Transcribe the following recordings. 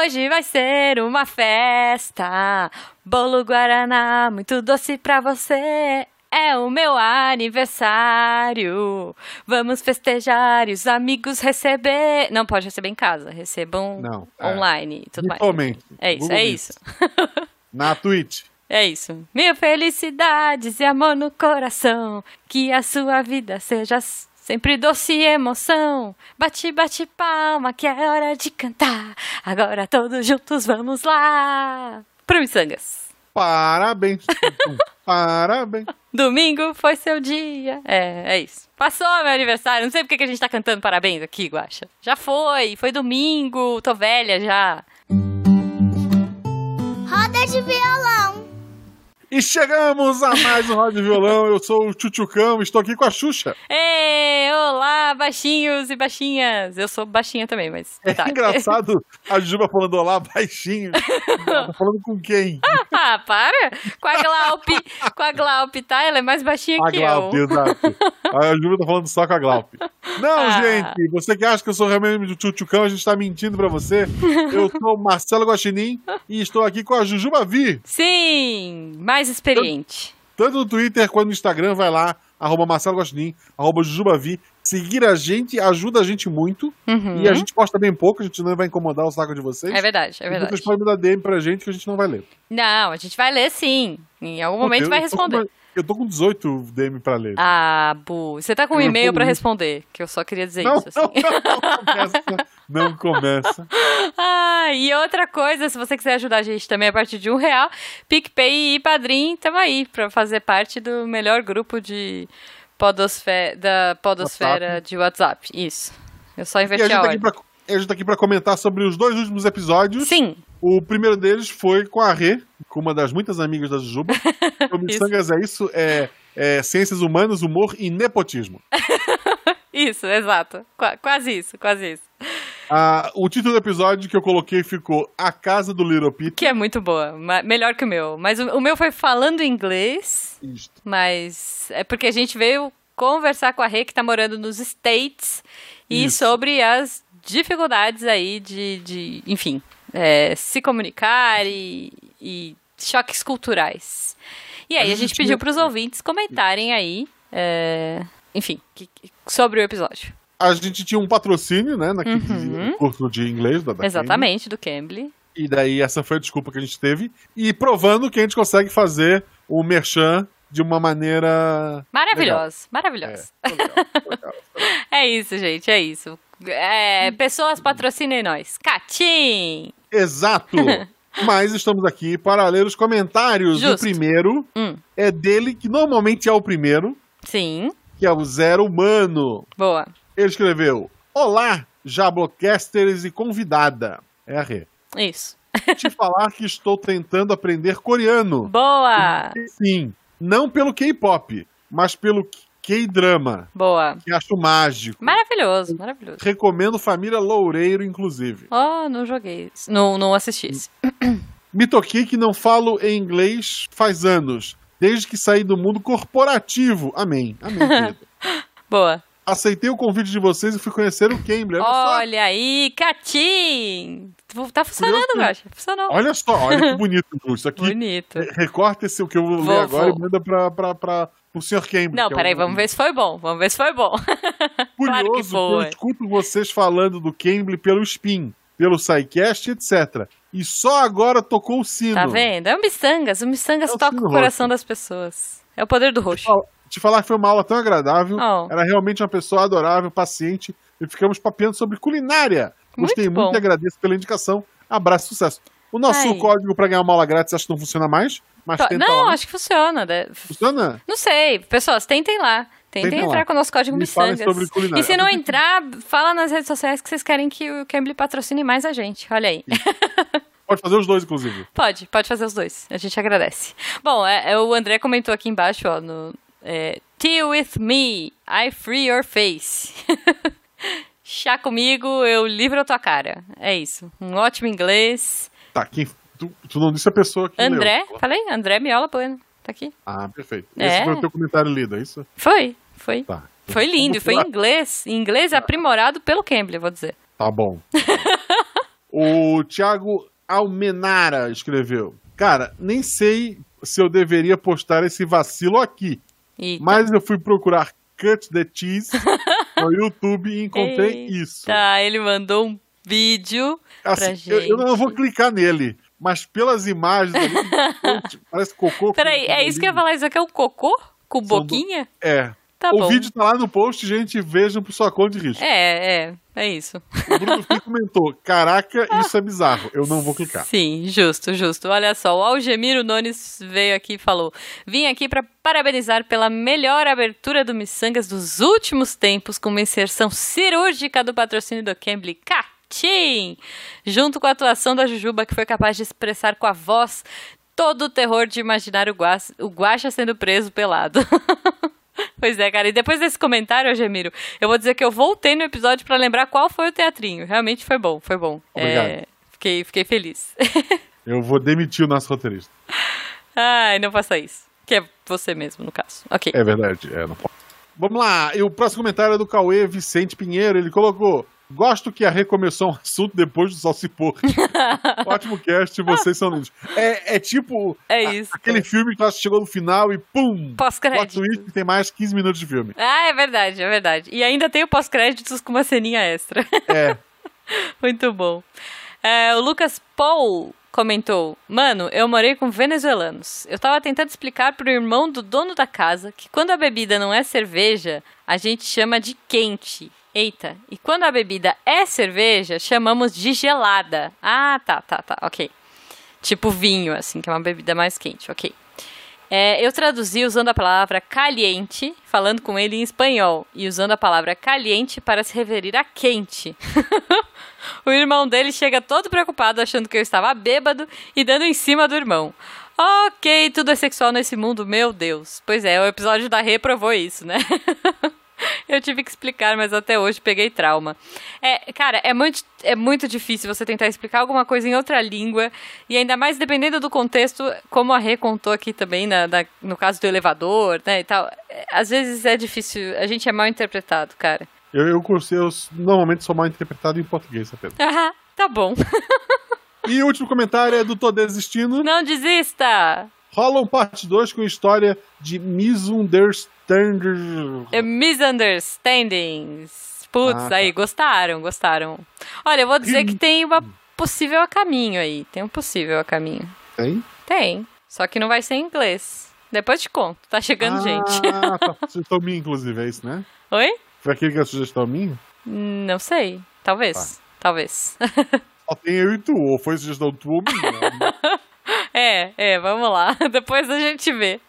Hoje vai ser uma festa. Bolo Guaraná, muito doce pra você. É o meu aniversário. Vamos festejar e os amigos receber. Não pode receber em casa, recebam Não, é. online e tudo mais. Virtualmente. É isso, Google é isso. Na Twitch. É isso. Mil felicidades e amor no coração. Que a sua vida seja sempre doce e emoção. Bate, bate palma, que é hora de cantar. Agora todos juntos vamos lá. Pro Missangas. Parabéns. Parabéns. Domingo foi seu dia. É, é isso. Passou meu aniversário. Não sei porque que a gente tá cantando parabéns aqui, Guaxa. Já foi. Foi domingo. Tô velha já. Roda de violão. E chegamos a mais um Rádio Violão. Eu sou o Tchutchucão, estou aqui com a Xuxa. Ei, olá, baixinhos e baixinhas. Eu sou baixinha também, mas. É tá. engraçado a Juba falando olá baixinho. Tá falando com quem? Ah, para! Com a Glaup, com a Glaup, tá? Ela é mais baixinha A que Glaup, eu. exato. A Juba tá falando só com a Glaup. Não, Ah. gente, você que acha que eu sou realmente do Tchutchucão, a gente tá mentindo pra você. Eu sou o Marcelo Guaxinim e estou aqui com a Jujuba Vi. Sim, mais experiente. Tanto no Twitter quanto no Instagram, vai lá, arroba Marcelo Guaxinim, arroba Jujubavi. Seguir a gente ajuda a gente muito. Uhum. E a gente posta bem pouco, a gente não vai incomodar o saco de vocês. É verdade, é E verdade. Vocês podem me dar DM pra gente que a gente não vai ler. Não, a gente vai ler sim. Em algum momento vai responder. Eu tô com 18 DM pra ler. Ah, Bu, você tá com um e-mail pra responder, que eu só queria dizer não, isso. Assim. não, não, começa. Não começa. Ah, e outra coisa, se você quiser ajudar a gente também a partir de um real, PicPay e Padrim, tamo aí pra fazer parte do melhor grupo de podosfe da podosfera WhatsApp. de WhatsApp. Isso. Eu só E a a tá ordem. pra, a gente tá aqui pra comentar sobre os dois últimos episódios. Sim, O primeiro deles foi com a Rê, com uma das muitas amigas da Jujuba. O. Missangas é isso, é, é ciências humanas, humor e nepotismo. isso, exato. Qua- quase isso, quase isso. Ah, o título do episódio que eu coloquei ficou A Casa do Little Peter. Que é muito boa, melhor que o meu. Mas o, o meu foi falando inglês, Isto. mas é porque a gente veio conversar com a Rê, que tá morando nos States, e Isso. sobre as dificuldades aí de, de enfim, é, se comunicar e, e choques culturais. E aí a, A gente gente pediu para os ouvintes comentarem aí, é, enfim, que- que- sobre o episódio. A gente tinha um patrocínio, né, naquele Uhum. curso de inglês da, da Exatamente, do Cambly. Cambly. E daí essa foi a desculpa que a gente teve. E provando que a gente consegue fazer o merchan de uma maneira... É, legal, foi legal. É isso, gente, é isso. É, pessoas patrocinem nós. Catim! Exato! Mas estamos aqui para ler os comentários. Justo. O primeiro Hum, é dele, que normalmente é o primeiro, sim, que é o Zero Humano. boa. Ele escreveu: Olá, Jablocasters e convidada. É a Rê. Isso. Te falar que estou tentando aprender coreano. Boa! Sim, não pelo K-pop, mas pelo K-drama, Boa. que acho mágico. Maravilhoso, maravilhoso. Recomendo Família Loureiro, inclusive. Oh, não joguei. Não, não assisti. isso. Me toquei que não falo em inglês faz anos, desde que saí do mundo corporativo. Amém. Amém, querido. Boa. Aceitei o convite de vocês e fui conhecer o Cambly. Olha. Olha aí, Catim! Tá funcionando, Curioso. Gacha. Funcionou. Olha só, olha que bonito. Isso aqui, Bonito. recorta esse o que eu vou, Vou, ler agora vou. e manda pra, pra, pra, pro Sr. Cambly. Não, é peraí, um- vamos ver se foi bom. Vamos ver se foi bom. claro que Curioso que eu foi. escuto vocês falando do Cambly pelo Spin, pelo SciCast, etc. E só agora tocou o sino. Tá vendo? É o Missangas. O Missangas É o toca sino o coração roxo. das pessoas. É o poder do roxo. Te falar que foi uma aula tão agradável. Oh. Era realmente uma pessoa adorável, paciente. E ficamos papeando sobre culinária. Gostei Muito muito, e agradeço pela indicação. Abraço, sucesso. O nosso Ai. código para ganhar uma aula grátis acho que não funciona mais, mas To- tenta Não, lá. acho que funciona. né? Funciona? Não sei. Pessoas, tentem lá. Tentem Tentem entrar lá. com o nosso código Me Missangas. E se não entrar, fala nas redes sociais que vocês querem que o Cambly patrocine mais a gente. Olha aí. Pode fazer os dois, inclusive. Pode, pode fazer os dois. A gente agradece. Bom, é, é, o André comentou aqui embaixo, ó, no é, Tea with me, I free your face. Chá comigo, eu livro a tua cara. É isso. Um ótimo inglês. Tá, quem, tu, tu não disse a pessoa que André, leu. falei? André Miola Bueno. Tá aqui. Ah, perfeito. É. Esse foi o teu comentário lido, é isso? Foi, foi. Tá. Foi lindo, foi em inglês. Em inglês aprimorado pelo Cambly, vou dizer. Tá bom. O Thiago Almenara escreveu. Cara, nem sei se eu deveria postar esse vacilo aqui, Eita. mas eu fui procurar Cut the Cheese no YouTube e encontrei isso. Tá, ele mandou um vídeo Assim, pra eu, eu não gente. vou clicar nele, mas pelas imagens ali, parece cocô. Peraí, é isso que eu ia falar, isso aqui é um cocô? Com São do- boquinha? É. Tá o bom. vídeo tá lá no post, gente, vejam por sua conta de risco. É, é, é isso. O Bruno Fih comentou, caraca, isso é bizarro, eu não vou clicar. Sim, justo, justo. Olha só, o Algemiro Nunes veio aqui e falou: Vim aqui para parabenizar pela melhor abertura do Missangas dos últimos tempos, com uma inserção cirúrgica do patrocínio do Cambly Catim, junto com a atuação da Jujuba, que foi capaz de expressar com a voz todo o terror de imaginar o Guaxa sendo preso pelado. Pois é, cara. E depois desse comentário, Algemiro, eu vou dizer que eu voltei no episódio pra lembrar qual foi o teatrinho. Realmente foi bom, foi bom. Obrigado. É, fiquei, fiquei feliz. Eu vou demitir o nosso roteirista. Ai, não faça isso. Que é você mesmo, no caso. Ok. É verdade, é, não pode. Vamos lá, e o próximo comentário é do Cauê Vicente Pinheiro, ele colocou... Gosto que a recomeçou um assunto depois do Salsipor. Ótimo cast, vocês são lindos. É, é tipo É a- aquele filme que você chegou no final e pum! Pós-crédito. que tem mais 15 minutos de filme. Ah, é verdade, é verdade. E ainda tem o pós-créditos com uma ceninha extra. É, Muito bom. É, o Lucas Paul comentou: Mano, eu morei com venezuelanos. Eu tava tentando explicar pro irmão do dono da casa que quando a bebida não é cerveja, a gente chama de quente. Eita, e quando a bebida é cerveja, chamamos de gelada. Ah, tá, tá, tá, ok. Tipo vinho, assim, que é uma bebida mais quente, ok. É, eu traduzi usando a palavra caliente, falando com ele em espanhol, e usando a palavra caliente para se referir a quente. o irmão dele chega todo preocupado, achando que eu estava bêbado e dando em cima do irmão. Ok, tudo é sexual nesse mundo, meu Deus. Pois é, o episódio da Rê provou isso, né? Eu tive que explicar, mas até hoje peguei trauma. É, cara, é muito, é muito difícil você tentar explicar alguma coisa em outra língua, e ainda mais dependendo do contexto, como a Rê contou aqui também, na, na- no caso do elevador, né, e tal. É, Às vezes é difícil, a gente é mal interpretado, cara. eu, eu, eu normalmente sou mal interpretado em português apenas. Ah, tá bom. E o último comentário é do Tô Desistindo. Não desista! Rola um parte 2 com história de misunderstanding. É Misunderstandings. Putz, Ah, tá. aí, gostaram, gostaram. Olha, eu vou dizer que tem uma possível a caminho aí. Tem um possível a caminho. Tem? Tem. Só que não vai ser em inglês. Depois te conto. Tá chegando gente. Ah, tá. Sugestão minha, inclusive, é isso, né? Oi? Foi aquele que é a sugestão minha? Não sei. Talvez. Tá. Talvez. Só tem eu e tu, ou foi sugestão tua ou minha. É, é, vamos lá. Depois a gente vê.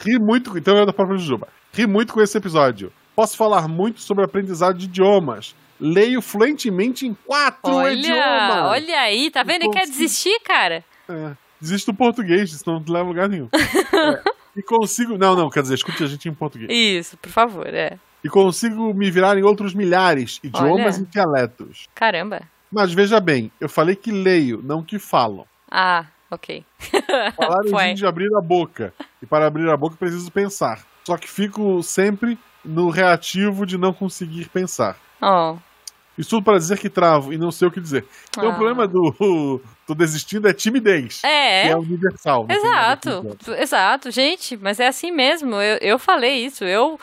Ri muito, então é da própria Jujuba. Ri muito com esse episódio. Posso falar muito sobre aprendizado de idiomas. Leio fluentemente em quatro Olha, idiomas. olha aí, tá vendo? Ele quer desistir, cara? É, desiste do português, senão não te leva a lugar nenhum. É, e consigo. Não, não, quer dizer, escute a gente em português. Isso, por favor, é. E consigo me virar em outros milhares idiomas Olha. e dialetos. Caramba. Mas veja bem, eu falei que leio, não que falam. Ah, ok. Falar de abrir a boca. E para abrir a boca preciso pensar. Só que fico sempre no reativo de não conseguir pensar. Oh. Isso tudo para dizer que travo e não sei o que dizer. Então Ah. o problema do tô desistindo é timidez. É, Que é universal. ver Exato, exato, gente, mas é assim mesmo. Eu, eu falei isso. Eu,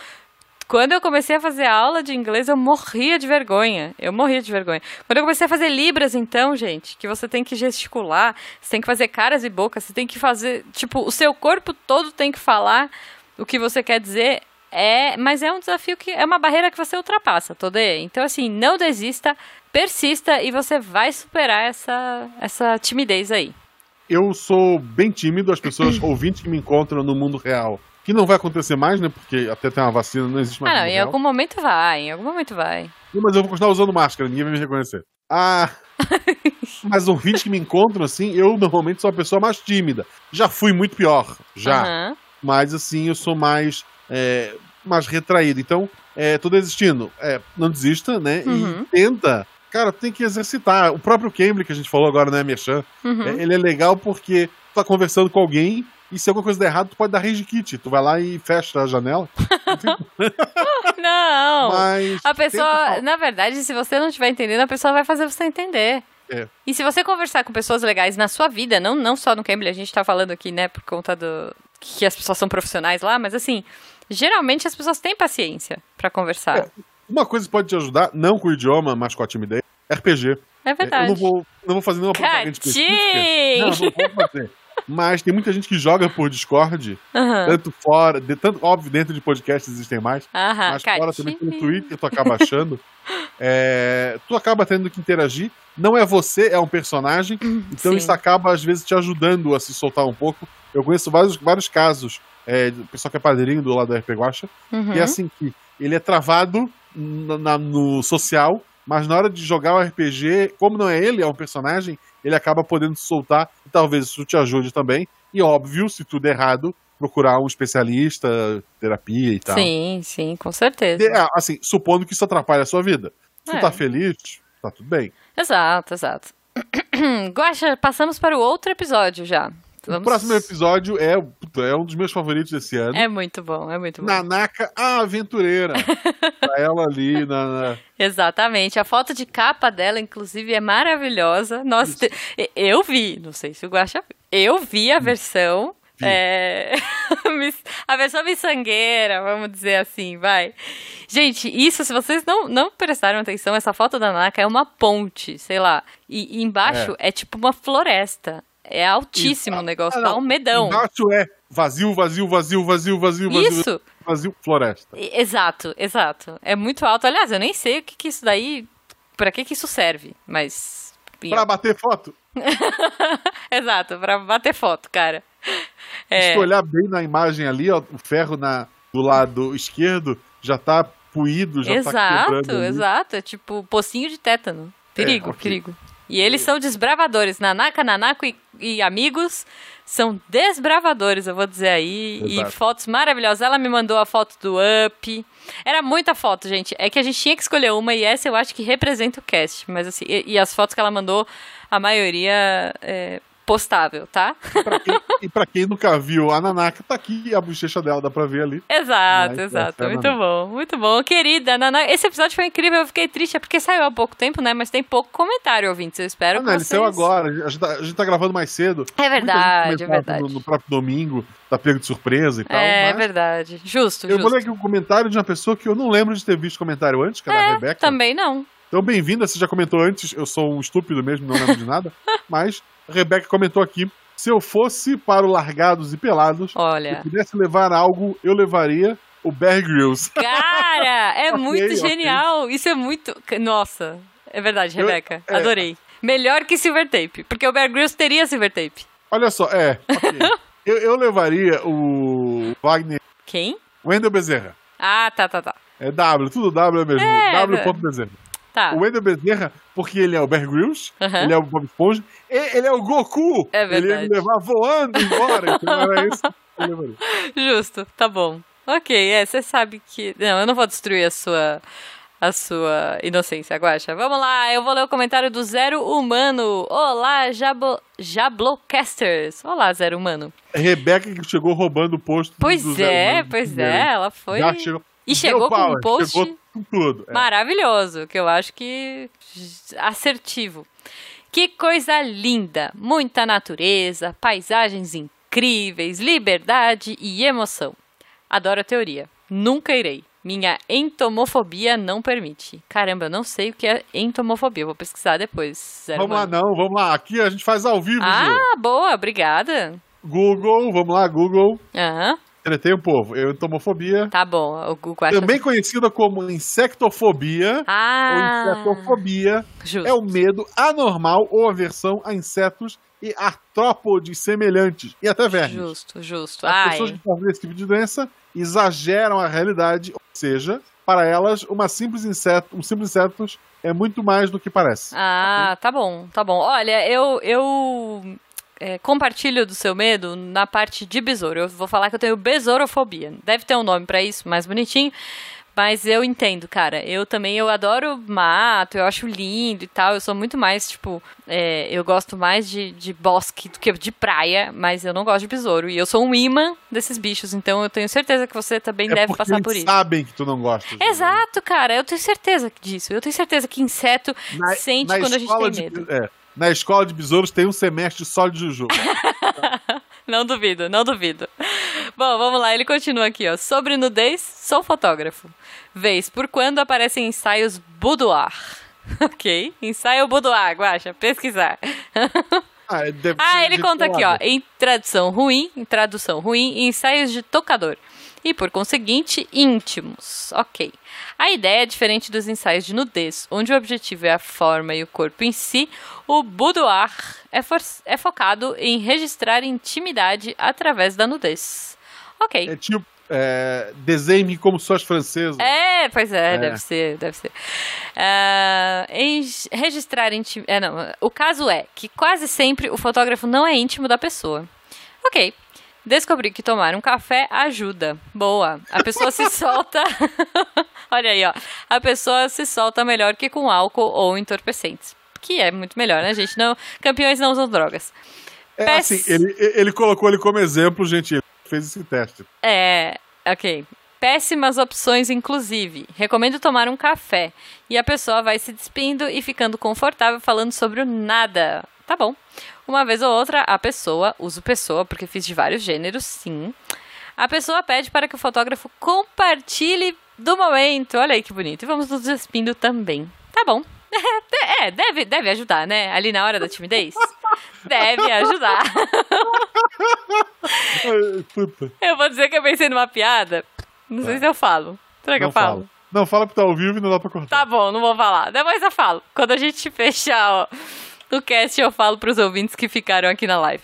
quando eu comecei a fazer aula de inglês, eu morria de vergonha. Eu morria de vergonha. Quando eu comecei a fazer libras, então, gente, que você tem que gesticular, você tem que fazer caras e bocas, você tem que fazer, tipo, o seu corpo todo tem que falar o que você quer dizer. É, mas é um desafio que é uma barreira que você ultrapassa, Todê. Então, assim, não desista, persista e você vai superar essa, essa timidez aí. Eu sou bem tímido, as pessoas ouvintes que me encontram no mundo real. Que não vai acontecer mais, né? Porque até tem uma vacina, não existe mais Ah, não, em real. algum momento vai, em algum momento vai. Mas eu vou continuar usando máscara, ninguém vai me reconhecer. Ah. mas ouvintes que me encontram, assim, eu normalmente sou a pessoa mais tímida. Já fui muito pior, já. Aham. Mas assim, eu sou mais, é, mais retraído. Então, é, tô desistindo. É, não desista, né? Uhum. E tenta. Cara, tem que exercitar. O próprio Cambly que a gente falou agora, né, Merchan? Uhum. é, ele é legal porque tu tá conversando com alguém e se alguma coisa der errado, tu pode dar rage kit. Tu vai lá e fecha a janela. Não! Mas. A pessoa, na verdade, se você não estiver entendendo, a pessoa vai fazer você entender. É. E se você conversar com pessoas legais na sua vida, não, não só no Cambly, a gente tá falando aqui, né, por conta do que as pessoas são profissionais lá, mas assim, geralmente as pessoas têm paciência pra conversar. É. Uma coisa que pode te ajudar, não com o idioma, mas com a timidez, RPG. É, É, verdade. Eu não vou, não vou fazer nenhuma propaganda específica. Não, não vou fazer. Mas tem muita gente que joga por Discord, Aham. tanto fora, de, tanto, óbvio, dentro de podcasts existem mais, mas fora também pelo. Twitter tu acaba achando. É, tu acaba tendo que interagir. Não é você, é um personagem. Então Sim. isso acaba, às vezes, te ajudando a se soltar um pouco. Eu conheço vários, vários casos. É, do pessoal que é padrinho do lado da RP Guacha. Uhum. E é assim que ele é travado na- na- no social, mas na hora de jogar o RPG, como não é ele, é um personagem, ele acaba podendo se soltar. E talvez isso te ajude também. E óbvio, se tudo é errado, procurar um especialista, terapia e tal. Sim, sim, com certeza. De- ah, assim, supondo que isso atrapalhe a sua vida. Se É. tu tá feliz, tá tudo bem. Exato, exato. Guaxa, passamos para o outro episódio já. Vamos... O próximo episódio é, é um dos meus favoritos desse ano. É muito bom, é muito bom. Nanaka, a aventureira. pra ela ali na. na- Exatamente. A foto de capa dela, inclusive, é maravilhosa. Nossa, te- eu vi, não sei se o Guaxa viu. Eu vi a versão. Vi. é, a versão miçangueira, vamos dizer assim, vai. Gente, isso, se vocês não, não prestaram atenção, essa foto da Naka é uma ponte, sei lá. E, e embaixo é. tipo uma floresta. É altíssimo o negócio, Ah, dá um medão. Embaixo é vazio, vazio, vazio, vazio, vazio, vazio. Isso, Vazio, floresta. E- Exato, exato. É muito alto. Aliás, eu nem sei o que, que isso daí. Pra que, que isso serve, mas. Pra bater foto. Exato, pra bater foto, cara. Se É, tu olhar bem na imagem ali, ó, o ferro na, do lado esquerdo já tá puído, já tá exato, quebrando. ali. exato. É tipo pocinho de tétano. Perigo, ok. perigo. E eles são desbravadores. Nanaka, Nanako e, e amigos são desbravadores, eu vou dizer aí. Exato. E fotos maravilhosas. Ela me mandou a foto do Up. Era muita foto, gente. É que a gente tinha que escolher uma e essa eu acho que representa o cast. Mas assim, e, e as fotos que ela mandou, a maioria é postável, tá? Quem- e pra quem nunca viu a Nanaka, tá aqui a bochecha dela, dá pra ver ali. Exato, Mas, exato. é, Muito Nanaka. bom, muito bom. Querida, Nana, esse episódio foi incrível. Eu fiquei triste, é porque saiu há pouco tempo, né? Mas tem pouco comentário, ouvintes. Eu espero Ah, que não, ele vocês... saiu agora, a gente, tá, a gente tá gravando mais cedo. É verdade, é verdade. No, no próprio domingo, tá pego de surpresa e tal. é mas verdade. Justo, Eu justo. vou ler aqui um comentário de uma pessoa que eu não lembro de ter visto comentário antes, que era a Rebeca. Também não. Então, bem-vinda, você já comentou antes, eu sou um estúpido mesmo, não lembro de nada. mas a Rebeca comentou aqui: se eu fosse para o Largados e Pelados, se eu Olha. pudesse levar algo, eu levaria o Bear Grylls. Cara, é Ok, muito genial. Isso é muito. Nossa, é verdade, Eu- Rebeca. é. Adorei. Melhor que Silver Tape, porque o Bear Grylls teria Silver Tape. Olha só, é, ok. eu, eu levaria o Wagner, Quem? Wendel Bezerra. Ah, tá, tá, tá. É W, tudo W mesmo. É, W. Bezerra. Tá. O Wendel Bezerra, porque ele é o Bear Grylls, Aham. ele é o Bob Esponja, e ele é o Goku. É Ele ia verdade. me levar voando embora. Então era isso que eu levaria. Justo, tá bom. Ok, é, você sabe que. Não, eu não vou destruir a sua. A sua inocência, Guaxa. Vamos lá, eu vou ler o comentário do Zero Humano. Olá, Jabo... Jablocasters. Olá, Zero Humano. É Rebeca que chegou roubando o posto Pois do é, pois é, ela foi. Já chegou. E chegou com um post Chegou com tudo. É. maravilhoso, que eu acho que assertivo. Que coisa linda! Muita natureza, paisagens incríveis, liberdade e emoção. Adoro a teoria. Nunca irei. Minha entomofobia não permite. Caramba, eu não sei o que é entomofobia. Vou pesquisar depois. Vamos lá, não, vamos lá. Aqui a gente faz ao vivo, Ju. Ah, boa, obrigada. Google, vamos lá, Google. Aham, Tretei o povo. entomofobia. tá bom. O acha- Também conhecida como insectofobia ou Ah, insetofobia. justo. É o medo anormal ou aversão a insetos e artrópodes semelhantes. E até vermes. Justo, justo. As Ai, pessoas que sofrem esse tipo de doença exageram a realidade, ou seja, para elas, uma simples inseto, um simples inseto é muito mais do que parece. Ah, tá bom, tá bom. Olha, eu, eu é, compartilho do seu medo na parte de besouro. Eu vou falar que eu tenho besourofobia. Deve ter um nome pra isso, mais bonitinho. Mas eu entendo, cara. Eu também, eu adoro mato, eu acho lindo e tal. Eu sou muito mais, tipo, é, eu gosto mais de, de bosque do que de praia, mas eu não gosto de besouro. E eu sou um imã desses bichos, então eu tenho certeza que você também É deve passar por isso. sabem que tu não gosta. de- Exato, cara. Eu tenho certeza disso. Eu tenho certeza que inseto Na- sente na quando a gente tem de- medo. é, na escola de besouros tem um semestre só de juju. Não duvido, não duvido. Bom, vamos lá, ele continua aqui, ó. Sobre nudez, sou fotógrafo. Vez por quando aparecem ensaios boudoir. ok, ensaio boudoir, guacha, pesquisar. Ah, ah, ele conta aqui, ó, em tradução ruim, em tradução ruim, ensaios de tocador. E, por conseguinte, íntimos. Ok. A ideia é diferente dos ensaios de nudez, onde o objetivo é a forma e o corpo em si. O boudoir é, é focado em registrar intimidade através da nudez. Ok. É tipo, é, desenhe como suas francesas. É, pois é, É. deve ser, deve ser. Ah, em registrar intim... É, não, o caso é que quase sempre o fotógrafo não é íntimo da pessoa. Ok. Descobri que tomar um café ajuda. Boa. A pessoa se solta. Olha aí, ó. A pessoa se solta melhor que com álcool ou entorpecentes. Que é muito melhor, né, gente? Não, campeões não usam drogas. É Péss- assim, ele, ele colocou ele como exemplo, gente. Ele fez esse teste. É, ok. Péssimas opções, inclusive. Recomendo tomar um café. E a pessoa vai se despindo e ficando confortável falando sobre o nada. Tá bom. Uma vez ou outra, a pessoa, uso pessoa porque fiz de vários gêneros, sim. A pessoa pede para que o fotógrafo compartilhe do momento. Olha aí que bonito. E vamos nos despindo também. Tá bom. É, deve, deve ajudar, né? Ali na hora da timidez. Deve ajudar. Eu vou dizer que eu pensei numa piada. Não sei se eu falo. Será que Não eu falo? fala. Não, fala porque tá ao vivo e não dá pra cortar. Tá bom, não vou falar. Depois eu falo. Quando a gente fechar ó, o cast, eu falo pros ouvintes que ficaram aqui na live.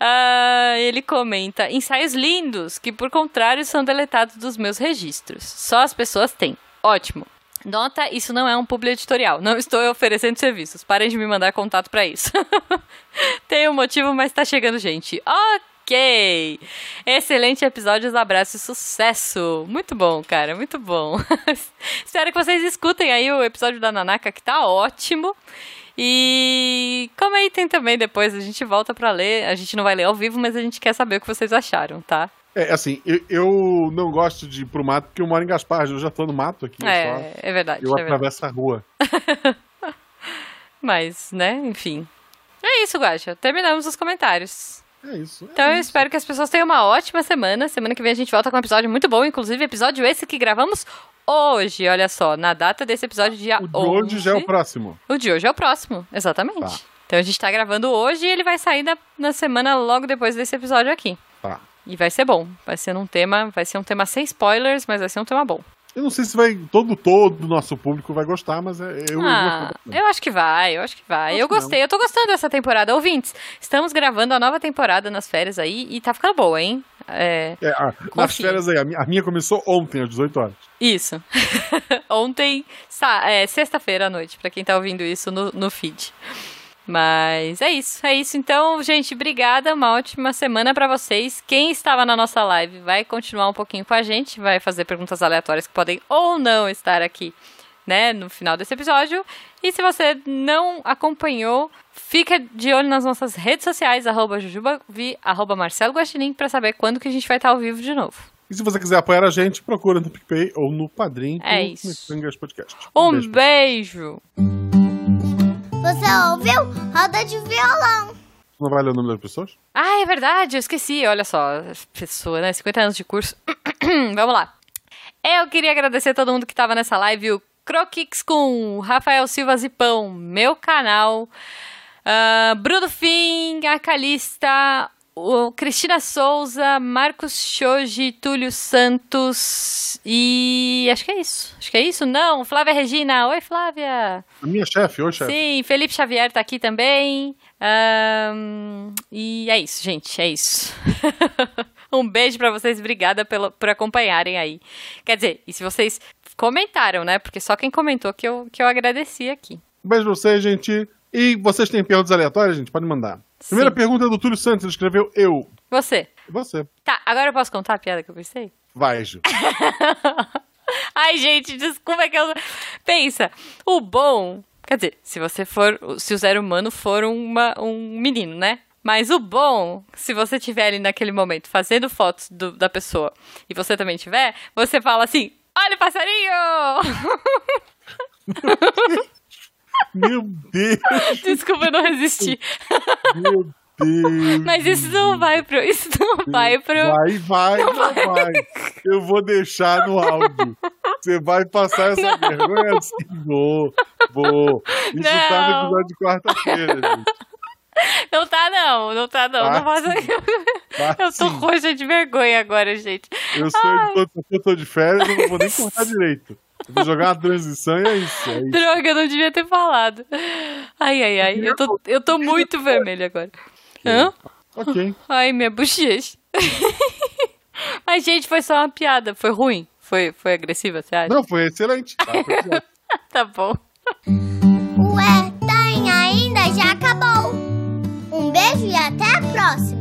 Ah, ele comenta: ensaios lindos que, por contrário, são deletados dos meus registros. Só as pessoas têm. Ótimo. Nota, isso não é um publi editorial. Não estou oferecendo serviços. Parem de me mandar contato pra isso. Tem um motivo, mas tá chegando gente. Ok. Excelente episódios, abraço e sucesso. Muito bom, cara, muito bom. Espero que vocês escutem aí o episódio da Nanaka, que tá ótimo. E comentem também depois, a gente volta pra ler. A gente não vai ler ao vivo, mas a gente quer saber o que vocês acharam, tá? É, assim, eu, eu não gosto de ir pro mato porque eu moro em Gaspar. Eu já tô no mato aqui. É, só. é verdade. Eu é verdade. atravesso a rua. Mas, né, enfim. É isso, Guaxa. Terminamos os comentários. É isso. Então é eu isso. espero que as pessoas tenham uma ótima semana. Semana que vem a gente volta com um episódio muito bom, inclusive episódio esse que gravamos hoje. Olha só, na data desse episódio, dia O de hoje já é o 11. próximo. O de hoje é o próximo, exatamente. Tá. Então a gente tá gravando hoje e ele vai sair na, na semana logo depois desse episódio aqui. Tá. E vai ser bom. Vai ser um tema, vai ser um tema sem spoilers, mas vai ser um tema bom. Eu não sei se vai todo todo o nosso público vai gostar, mas é- eu ah, eu acho que vai, eu acho que vai. Acho eu gostei, eu tô gostando dessa temporada. Ouvintes, estamos gravando a nova temporada nas férias aí e tá ficando boa, hein? É, É, ah, nas férias aí, a minha, a começou ontem, às 18 horas. Isso. Ontem, é, sexta-feira à noite, pra quem tá ouvindo isso no, no feed. Mas é isso, é isso. Então, gente, obrigada. Uma ótima semana pra vocês. Quem estava na nossa live vai continuar um pouquinho com a gente, vai fazer perguntas aleatórias que podem ou não estar aqui, né, no final desse episódio. E se você não acompanhou, fica de olho nas nossas redes sociais, arroba jujubavi, arroba Marcelo Guaxinim, pra saber quando que a gente vai estar ao vivo de novo. E se você quiser apoiar a gente, procura no PicPay ou no Padrim É isso. Podcast. Um beijo. beijo. Você ouviu? Roda de violão. Não vai ler o nome das pessoas? Ah, é verdade, eu esqueci. Olha só, pessoa, né? 50 anos de curso. Vamos lá. Eu queria agradecer a todo mundo que estava nessa live. O Croquix com Rafael Silva Zipão, meu canal. ah, Bruno Fim, a Calista, o Cristina Souza, Marcos Shoji, Túlio Santos e acho que é isso. Acho que é isso. Não, Flávia Regina. Oi, Flávia. A minha chefe, oi, chefe. Sim, Felipe Xavier tá aqui também. Ahn, e é isso, gente, é isso. um beijo pra vocês, obrigada pelo, por acompanharem aí. Quer dizer, e se vocês comentaram, né? Porque só quem comentou que eu, que eu agradeci aqui. Um beijo pra vocês, gente. E vocês têm perguntas aleatórias, gente? Pode mandar. Primeira Sim. pergunta é do Túlio Santos, ele escreveu eu. Você. Você? Tá, agora eu posso contar a piada que eu pensei? Vai, Gil. Ai, gente, desculpa que eu. Pensa, o bom. Quer dizer, se você for. Se o zero humano for uma, um menino, né? Mas o bom, se você tiver ali naquele momento fazendo fotos do- da pessoa e você também tiver, você fala assim: olha o passarinho! Meu Deus, Desculpa, eu não resisti. meu Deus. Mas isso não vai pro. Isso não vai pro. Vai, vai, não vai. Eu vou deixar no áudio. Você vai passar essa vergonha assim? Vou, vou. Isso tá no Não. episódio de quarta-feira, gente. Não tá, não. Não tá, não. Tá não faça... Tá Eu tô sim. roxa de vergonha agora, gente. Eu sou editor, eu tô de férias, eu não vou nem cortar direito. Vou jogar a transição e é isso, é isso. Droga, não devia ter falado. Ai, ai, ai. Eu tô, eu tô muito vermelho agora. Hã? Ok. Ai, minha bochecha. Ai, gente, foi só uma piada. Foi ruim? Foi, foi agressiva, você acha? Não, foi excelente. Tá, tá bom. Ué, tá tem ainda? Já acabou. Um beijo e até a próxima.